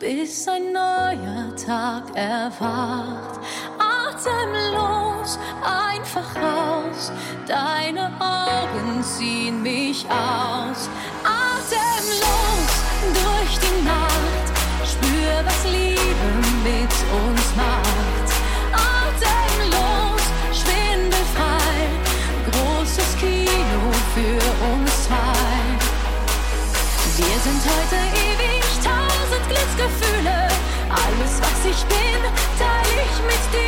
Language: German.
bis ein neuer Tag erwacht. Atemlos, einfach raus, deine Augen ziehen mich aus. Atemlos durch die Nacht, spür, was Liebe mit uns macht. Atemlos, schwindelfrei, großes Kino für uns zwei. Wir sind heute Glücksgefühle. Alles, was ich bin, teile ich mit dir.